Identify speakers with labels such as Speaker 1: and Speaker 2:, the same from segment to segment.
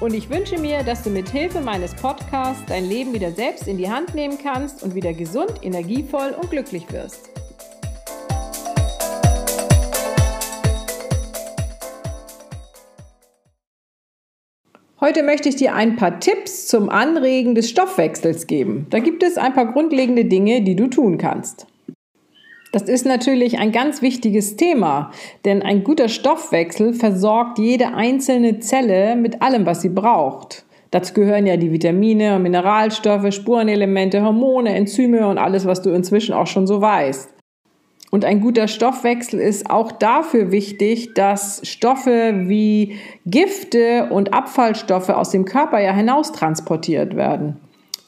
Speaker 1: Und ich wünsche mir, dass du mit Hilfe meines Podcasts dein Leben wieder selbst in die Hand nehmen kannst und wieder gesund, energievoll und glücklich wirst. Heute möchte ich dir ein paar Tipps zum Anregen des Stoffwechsels geben. Da gibt es ein paar grundlegende Dinge, die du tun kannst. Das ist natürlich ein ganz wichtiges Thema, denn ein guter Stoffwechsel versorgt jede einzelne Zelle mit allem, was sie braucht. Dazu gehören ja die Vitamine, Mineralstoffe, Spurenelemente, Hormone, Enzyme und alles, was du inzwischen auch schon so weißt. Und ein guter Stoffwechsel ist auch dafür wichtig, dass Stoffe wie Gifte und Abfallstoffe aus dem Körper ja hinaustransportiert werden.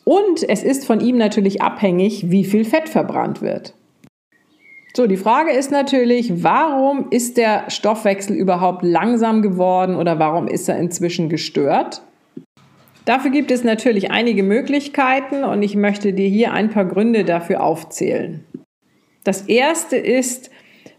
Speaker 1: Und es ist von ihm natürlich abhängig, wie viel Fett verbrannt wird. So, die Frage ist natürlich, warum ist der Stoffwechsel überhaupt langsam geworden oder warum ist er inzwischen gestört? Dafür gibt es natürlich einige Möglichkeiten und ich möchte dir hier ein paar Gründe dafür aufzählen. Das erste ist,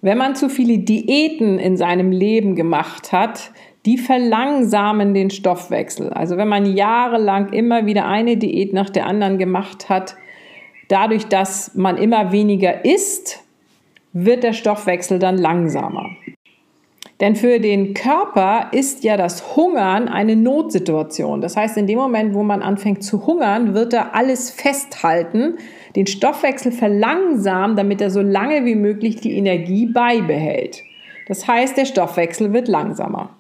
Speaker 1: wenn man zu viele Diäten in seinem Leben gemacht hat, die verlangsamen den Stoffwechsel. Also wenn man jahrelang immer wieder eine Diät nach der anderen gemacht hat, dadurch, dass man immer weniger isst, wird der Stoffwechsel dann langsamer. Denn für den Körper ist ja das Hungern eine Notsituation. Das heißt, in dem Moment, wo man anfängt zu hungern, wird er alles festhalten, den Stoffwechsel verlangsamen, damit er so lange wie möglich die Energie beibehält. Das heißt, der Stoffwechsel wird langsamer.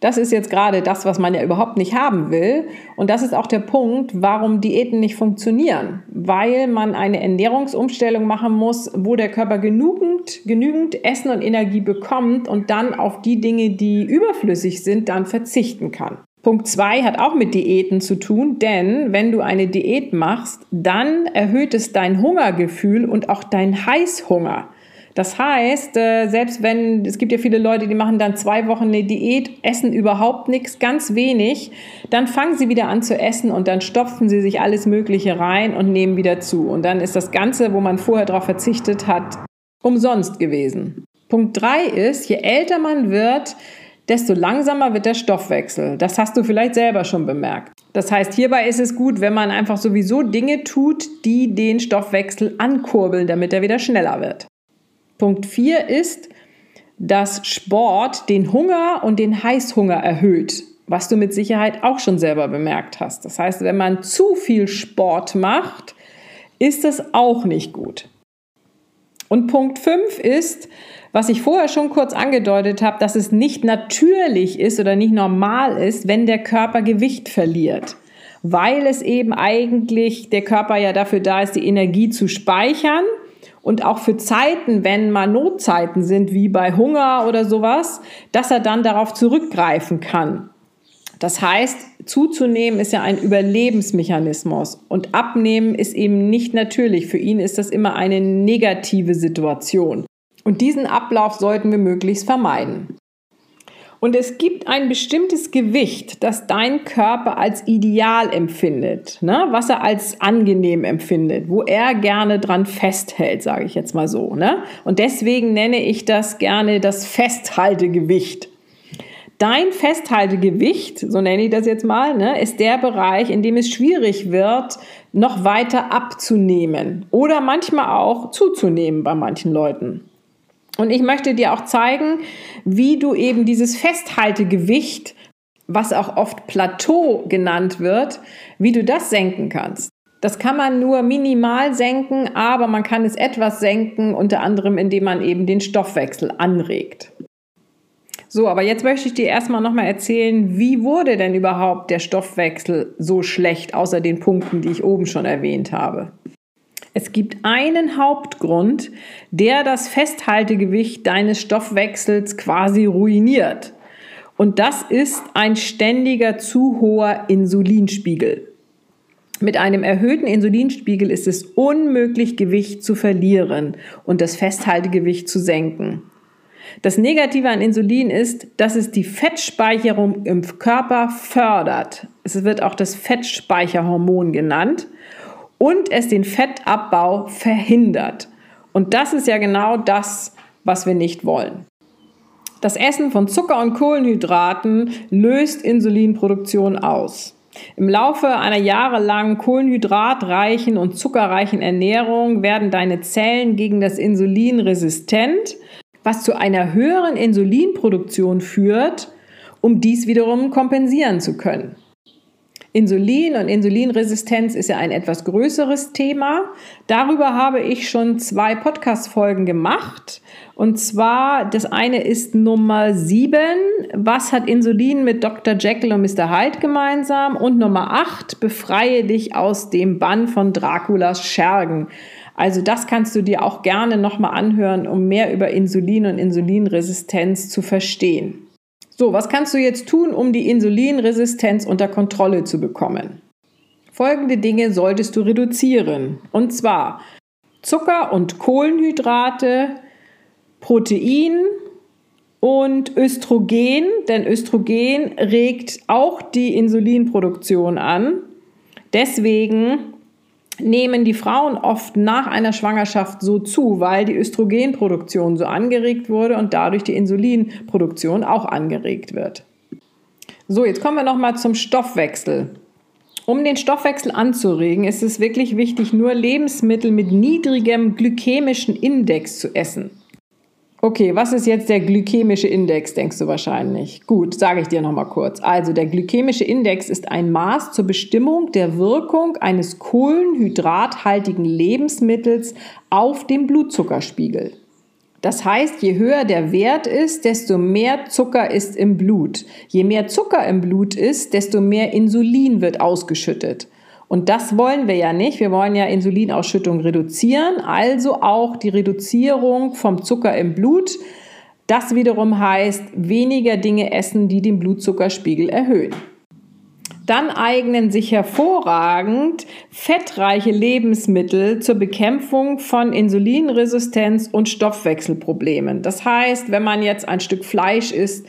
Speaker 1: Das ist jetzt gerade das, was man ja überhaupt nicht haben will. Und das ist auch der Punkt, warum Diäten nicht funktionieren. Weil man eine Ernährungsumstellung machen muss, wo der Körper genügend, genügend Essen und Energie bekommt und dann auf die Dinge, die überflüssig sind, dann verzichten kann. Punkt 2 hat auch mit Diäten zu tun, denn wenn du eine Diät machst, dann erhöht es dein Hungergefühl und auch dein Heißhunger. Das heißt, äh, selbst wenn, es gibt ja viele Leute, die machen dann zwei Wochen eine Diät, essen überhaupt nichts, ganz wenig, dann fangen sie wieder an zu essen und dann stopfen sie sich alles Mögliche rein und nehmen wieder zu. Und dann ist das Ganze, wo man vorher darauf verzichtet hat, umsonst gewesen. Punkt drei ist, je älter man wird, desto langsamer wird der Stoffwechsel. Das hast du vielleicht selber schon bemerkt. Das heißt, hierbei ist es gut, wenn man einfach sowieso Dinge tut, die den Stoffwechsel ankurbeln, damit er wieder schneller wird. Punkt 4 ist, dass Sport den Hunger und den Heißhunger erhöht, was du mit Sicherheit auch schon selber bemerkt hast. Das heißt, wenn man zu viel Sport macht, ist das auch nicht gut. Und Punkt 5 ist, was ich vorher schon kurz angedeutet habe, dass es nicht natürlich ist oder nicht normal ist, wenn der Körper Gewicht verliert. Weil es eben eigentlich der Körper ja dafür da ist, die Energie zu speichern und auch für Zeiten, wenn mal Notzeiten sind, wie bei Hunger oder sowas, dass er dann darauf zurückgreifen kann. Das heißt, zuzunehmen ist ja ein Überlebensmechanismus und abnehmen ist eben nicht natürlich. Für ihn ist das immer eine negative Situation. Und diesen Ablauf sollten wir möglichst vermeiden. Und es gibt ein bestimmtes Gewicht, das dein Körper als ideal empfindet, ne? was er als angenehm empfindet, wo er gerne dran festhält, sage ich jetzt mal so. Ne? Und deswegen nenne ich das gerne das Festhaltegewicht. Dein Festhaltegewicht, so nenne ich das jetzt mal, ne, ist der Bereich, in dem es schwierig wird, noch weiter abzunehmen oder manchmal auch zuzunehmen bei manchen Leuten. Und ich möchte dir auch zeigen, wie du eben dieses Festhaltegewicht, was auch oft Plateau genannt wird, wie du das senken kannst. Das kann man nur minimal senken, aber man kann es etwas senken, unter anderem indem man eben den Stoffwechsel anregt. So, aber jetzt möchte ich dir erstmal nochmal erzählen, wie wurde denn überhaupt der Stoffwechsel so schlecht, außer den Punkten, die ich oben schon erwähnt habe. Es gibt einen Hauptgrund, der das Festhaltegewicht deines Stoffwechsels quasi ruiniert. Und das ist ein ständiger zu hoher Insulinspiegel. Mit einem erhöhten Insulinspiegel ist es unmöglich, Gewicht zu verlieren und das Festhaltegewicht zu senken. Das Negative an Insulin ist, dass es die Fettspeicherung im Körper fördert. Es wird auch das Fettspeicherhormon genannt und es den Fettabbau verhindert. Und das ist ja genau das, was wir nicht wollen. Das Essen von Zucker und Kohlenhydraten löst Insulinproduktion aus. Im Laufe einer jahrelangen kohlenhydratreichen und zuckerreichen Ernährung werden deine Zellen gegen das Insulin resistent, was zu einer höheren Insulinproduktion führt, um dies wiederum kompensieren zu können. Insulin und Insulinresistenz ist ja ein etwas größeres Thema. Darüber habe ich schon zwei Podcast-Folgen gemacht. Und zwar, das eine ist Nummer 7. Was hat Insulin mit Dr. Jekyll und Mr. Hyde gemeinsam? Und Nummer 8. Befreie dich aus dem Bann von Draculas Schergen. Also das kannst du dir auch gerne nochmal anhören, um mehr über Insulin und Insulinresistenz zu verstehen. So, was kannst du jetzt tun, um die Insulinresistenz unter Kontrolle zu bekommen? Folgende Dinge solltest du reduzieren. Und zwar Zucker und Kohlenhydrate, Protein und Östrogen, denn Östrogen regt auch die Insulinproduktion an. Deswegen nehmen die Frauen oft nach einer Schwangerschaft so zu, weil die Östrogenproduktion so angeregt wurde und dadurch die Insulinproduktion auch angeregt wird. So, jetzt kommen wir noch mal zum Stoffwechsel. Um den Stoffwechsel anzuregen, ist es wirklich wichtig, nur Lebensmittel mit niedrigem glykämischen Index zu essen. Okay, was ist jetzt der glykämische Index, denkst du wahrscheinlich? Gut, sage ich dir nochmal kurz. Also der glykämische Index ist ein Maß zur Bestimmung der Wirkung eines kohlenhydrathaltigen Lebensmittels auf den Blutzuckerspiegel. Das heißt, je höher der Wert ist, desto mehr Zucker ist im Blut. Je mehr Zucker im Blut ist, desto mehr Insulin wird ausgeschüttet. Und das wollen wir ja nicht. Wir wollen ja Insulinausschüttung reduzieren, also auch die Reduzierung vom Zucker im Blut. Das wiederum heißt, weniger Dinge essen, die den Blutzuckerspiegel erhöhen. Dann eignen sich hervorragend fettreiche Lebensmittel zur Bekämpfung von Insulinresistenz und Stoffwechselproblemen. Das heißt, wenn man jetzt ein Stück Fleisch isst,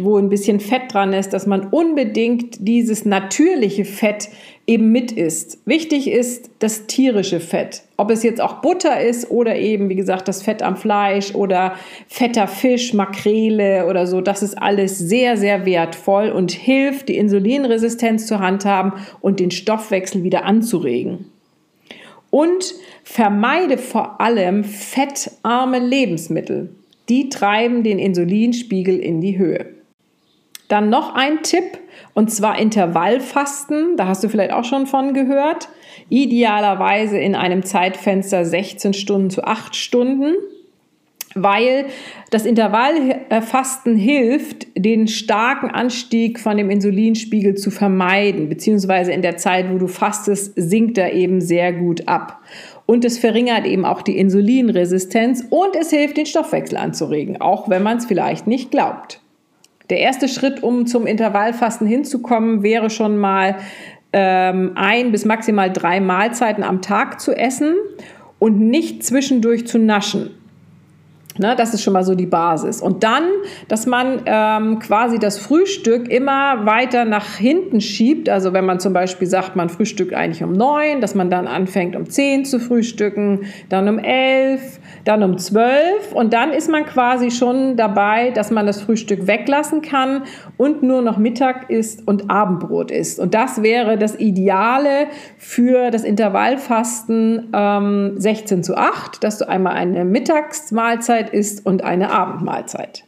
Speaker 1: wo ein bisschen Fett dran ist, dass man unbedingt dieses natürliche Fett eben mit isst. Wichtig ist das tierische Fett. Ob es jetzt auch Butter ist oder eben, wie gesagt, das Fett am Fleisch oder fetter Fisch, Makrele oder so, das ist alles sehr, sehr wertvoll und hilft, die Insulinresistenz zu handhaben und den Stoffwechsel wieder anzuregen. Und vermeide vor allem fettarme Lebensmittel. Die treiben den Insulinspiegel in die Höhe. Dann noch ein Tipp, und zwar Intervallfasten. Da hast du vielleicht auch schon von gehört. Idealerweise in einem Zeitfenster 16 Stunden zu 8 Stunden weil das Intervallfasten hilft, den starken Anstieg von dem Insulinspiegel zu vermeiden, beziehungsweise in der Zeit, wo du fastest, sinkt er eben sehr gut ab. Und es verringert eben auch die Insulinresistenz und es hilft, den Stoffwechsel anzuregen, auch wenn man es vielleicht nicht glaubt. Der erste Schritt, um zum Intervallfasten hinzukommen, wäre schon mal ähm, ein bis maximal drei Mahlzeiten am Tag zu essen und nicht zwischendurch zu naschen. Ne, das ist schon mal so die Basis. Und dann, dass man ähm, quasi das Frühstück immer weiter nach hinten schiebt. Also wenn man zum Beispiel sagt, man frühstückt eigentlich um neun, dass man dann anfängt um zehn zu frühstücken, dann um elf, dann um zwölf und dann ist man quasi schon dabei, dass man das Frühstück weglassen kann und nur noch Mittag isst und Abendbrot isst. Und das wäre das Ideale für das Intervallfasten ähm, 16 zu 8, dass du einmal eine Mittagsmahlzeit isst und eine Abendmahlzeit.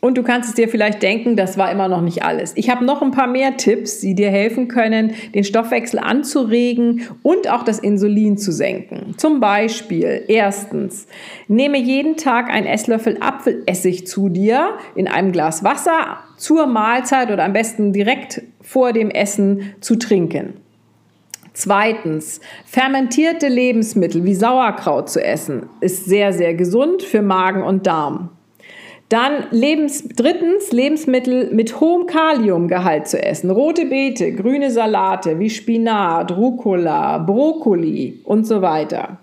Speaker 1: Und du kannst es dir vielleicht denken, das war immer noch nicht alles. Ich habe noch ein paar mehr Tipps, die dir helfen können, den Stoffwechsel anzuregen und auch das Insulin zu senken. Zum Beispiel, erstens, nehme jeden Tag einen Esslöffel Apfelessig zu dir in einem Glas Wasser zur Mahlzeit oder am besten direkt vor dem Essen zu trinken. Zweitens, fermentierte Lebensmittel wie Sauerkraut zu essen ist sehr, sehr gesund für Magen und Darm. Dann Lebens, drittens Lebensmittel mit hohem Kaliumgehalt zu essen. Rote Beete, grüne Salate wie Spinat, Rucola, Brokkoli und so weiter.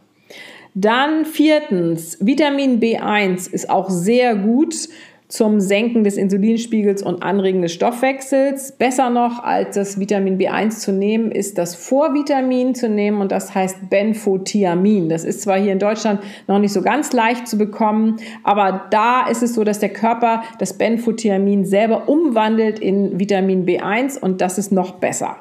Speaker 1: Dann viertens, Vitamin B1 ist auch sehr gut zum Senken des Insulinspiegels und Anregen des Stoffwechsels. Besser noch als das Vitamin B1 zu nehmen, ist das Vorvitamin zu nehmen und das heißt Benfotiamin. Das ist zwar hier in Deutschland noch nicht so ganz leicht zu bekommen, aber da ist es so, dass der Körper das Benfotiamin selber umwandelt in Vitamin B1 und das ist noch besser.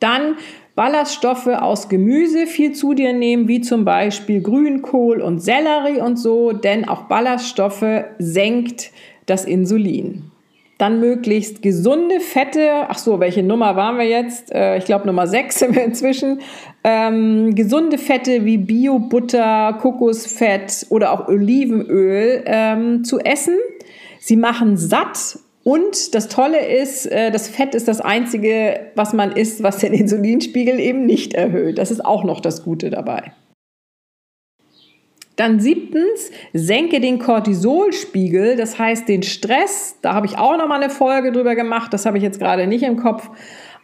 Speaker 1: Dann Ballaststoffe aus Gemüse viel zu dir nehmen, wie zum Beispiel Grünkohl und Sellerie und so, denn auch Ballaststoffe senkt das Insulin. Dann möglichst gesunde Fette. Ach so, welche Nummer waren wir jetzt? Äh, ich glaube Nummer 6 sind wir inzwischen. Ähm, gesunde Fette wie Bio-Butter, Kokosfett oder auch Olivenöl ähm, zu essen. Sie machen satt und das Tolle ist, äh, das Fett ist das Einzige, was man isst, was den Insulinspiegel eben nicht erhöht. Das ist auch noch das Gute dabei. Dann siebtens, senke den Cortisolspiegel, das heißt den Stress. Da habe ich auch noch mal eine Folge drüber gemacht, das habe ich jetzt gerade nicht im Kopf.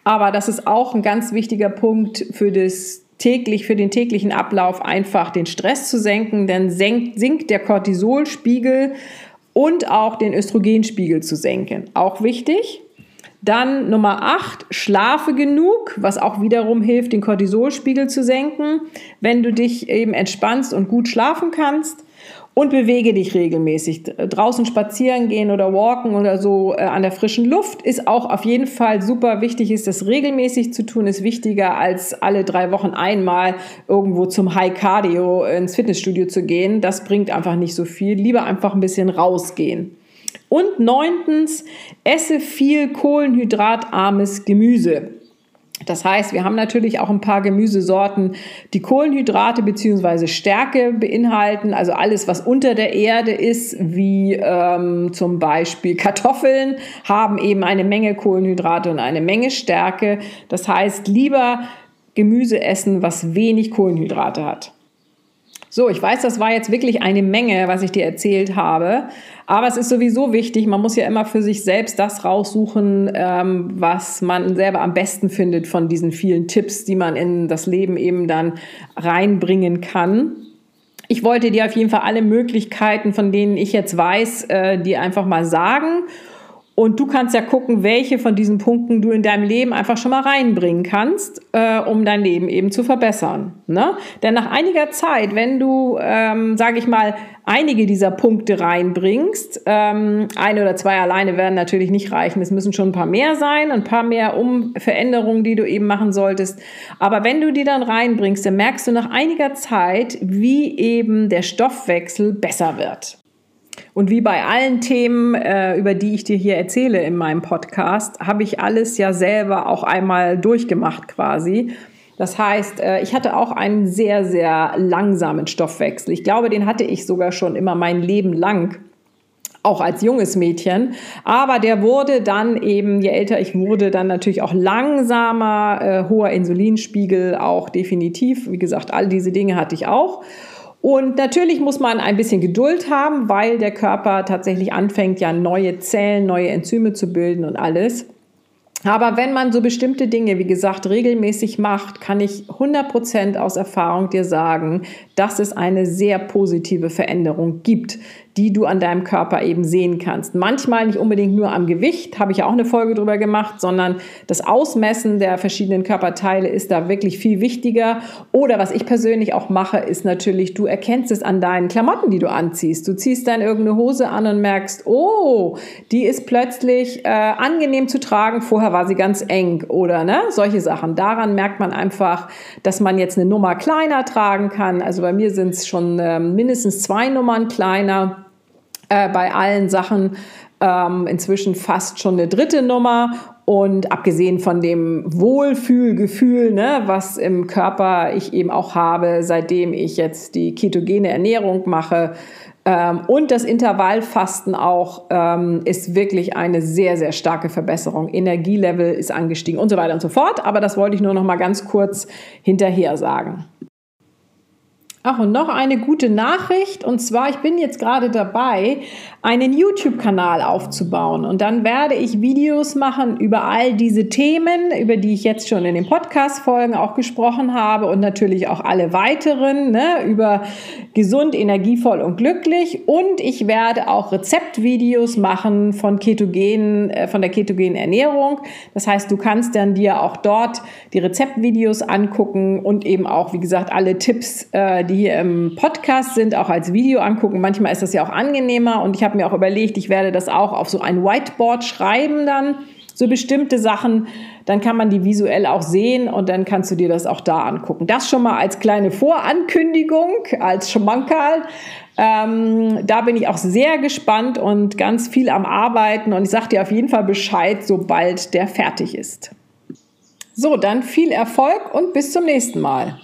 Speaker 1: Aber das ist auch ein ganz wichtiger Punkt für das täglich, für den täglichen Ablauf, einfach den Stress zu senken, denn senkt, sinkt der Cortisolspiegel und auch den Östrogenspiegel zu senken. Auch wichtig. Dann Nummer 8, schlafe genug, was auch wiederum hilft, den Cortisolspiegel zu senken, wenn du dich eben entspannst und gut schlafen kannst und bewege dich regelmäßig. Draußen spazieren gehen oder walken oder so äh, an der frischen Luft ist auch auf jeden Fall super wichtig. Ist das regelmäßig zu tun, ist wichtiger als alle drei Wochen einmal irgendwo zum High Cardio ins Fitnessstudio zu gehen. Das bringt einfach nicht so viel. Lieber einfach ein bisschen rausgehen. Und neuntens, esse viel kohlenhydratarmes Gemüse. Das heißt, wir haben natürlich auch ein paar Gemüsesorten, die Kohlenhydrate bzw. Stärke beinhalten, also alles, was unter der Erde ist, wie ähm, zum Beispiel Kartoffeln, haben eben eine Menge Kohlenhydrate und eine Menge Stärke. Das heißt, lieber Gemüse essen, was wenig Kohlenhydrate hat. So, ich weiß, das war jetzt wirklich eine Menge, was ich dir erzählt habe. Aber es ist sowieso wichtig, man muss ja immer für sich selbst das raussuchen, ähm, was man selber am besten findet von diesen vielen Tipps, die man in das Leben eben dann reinbringen kann. Ich wollte dir auf jeden Fall alle Möglichkeiten, von denen ich jetzt weiß, äh, dir einfach mal sagen. Und du kannst ja gucken, welche von diesen Punkten du in deinem Leben einfach schon mal reinbringen kannst, äh, um dein Leben eben zu verbessern. Ne? Denn nach einiger Zeit, wenn du, ähm, sage ich mal, einige dieser Punkte reinbringst, ähm, eine oder zwei alleine werden natürlich nicht reichen. Es müssen schon ein paar mehr sein, ein paar mehr um Veränderungen, die du eben machen solltest. Aber wenn du die dann reinbringst, dann merkst du nach einiger Zeit, wie eben der Stoffwechsel besser wird. Und wie bei allen Themen, äh, über die ich dir hier erzähle in meinem Podcast, habe ich alles ja selber auch einmal durchgemacht quasi. Das heißt, äh, ich hatte auch einen sehr, sehr langsamen Stoffwechsel. Ich glaube, den hatte ich sogar schon immer mein Leben lang auch als junges Mädchen. Aber der wurde dann eben, je älter ich wurde, dann natürlich auch langsamer, äh, hoher Insulinspiegel auch definitiv. Wie gesagt, all diese Dinge hatte ich auch. Und natürlich muss man ein bisschen Geduld haben, weil der Körper tatsächlich anfängt, ja neue Zellen, neue Enzyme zu bilden und alles. Aber wenn man so bestimmte Dinge, wie gesagt, regelmäßig macht, kann ich 100% aus Erfahrung dir sagen, dass es eine sehr positive Veränderung gibt die du an deinem Körper eben sehen kannst. Manchmal nicht unbedingt nur am Gewicht, habe ich auch eine Folge drüber gemacht, sondern das Ausmessen der verschiedenen Körperteile ist da wirklich viel wichtiger. Oder was ich persönlich auch mache, ist natürlich, du erkennst es an deinen Klamotten, die du anziehst. Du ziehst dann irgendeine Hose an und merkst, oh, die ist plötzlich äh, angenehm zu tragen, vorher war sie ganz eng oder ne, solche Sachen. Daran merkt man einfach, dass man jetzt eine Nummer kleiner tragen kann. Also bei mir sind es schon äh, mindestens zwei Nummern kleiner äh, bei allen Sachen ähm, inzwischen fast schon eine dritte Nummer. Und abgesehen von dem Wohlfühlgefühl, ne, was im Körper ich eben auch habe, seitdem ich jetzt die ketogene Ernährung mache, ähm, und das Intervallfasten auch ähm, ist wirklich eine sehr, sehr starke Verbesserung. Energielevel ist angestiegen und so weiter und so fort. Aber das wollte ich nur noch mal ganz kurz hinterher sagen. Ach, und noch eine gute Nachricht. Und zwar, ich bin jetzt gerade dabei, einen YouTube-Kanal aufzubauen. Und dann werde ich Videos machen über all diese Themen, über die ich jetzt schon in den Podcast-Folgen auch gesprochen habe und natürlich auch alle weiteren, ne, über gesund, energievoll und glücklich. Und ich werde auch Rezeptvideos machen von ketogenen, äh, von der ketogenen Ernährung. Das heißt, du kannst dann dir auch dort die Rezeptvideos angucken und eben auch, wie gesagt, alle Tipps, äh, die die im Podcast sind, auch als Video angucken. Manchmal ist das ja auch angenehmer und ich habe mir auch überlegt, ich werde das auch auf so ein Whiteboard schreiben dann, so bestimmte Sachen. Dann kann man die visuell auch sehen und dann kannst du dir das auch da angucken. Das schon mal als kleine Vorankündigung, als Schmankerl. Ähm, da bin ich auch sehr gespannt und ganz viel am Arbeiten und ich sage dir auf jeden Fall Bescheid, sobald der fertig ist. So, dann viel Erfolg und bis zum nächsten Mal.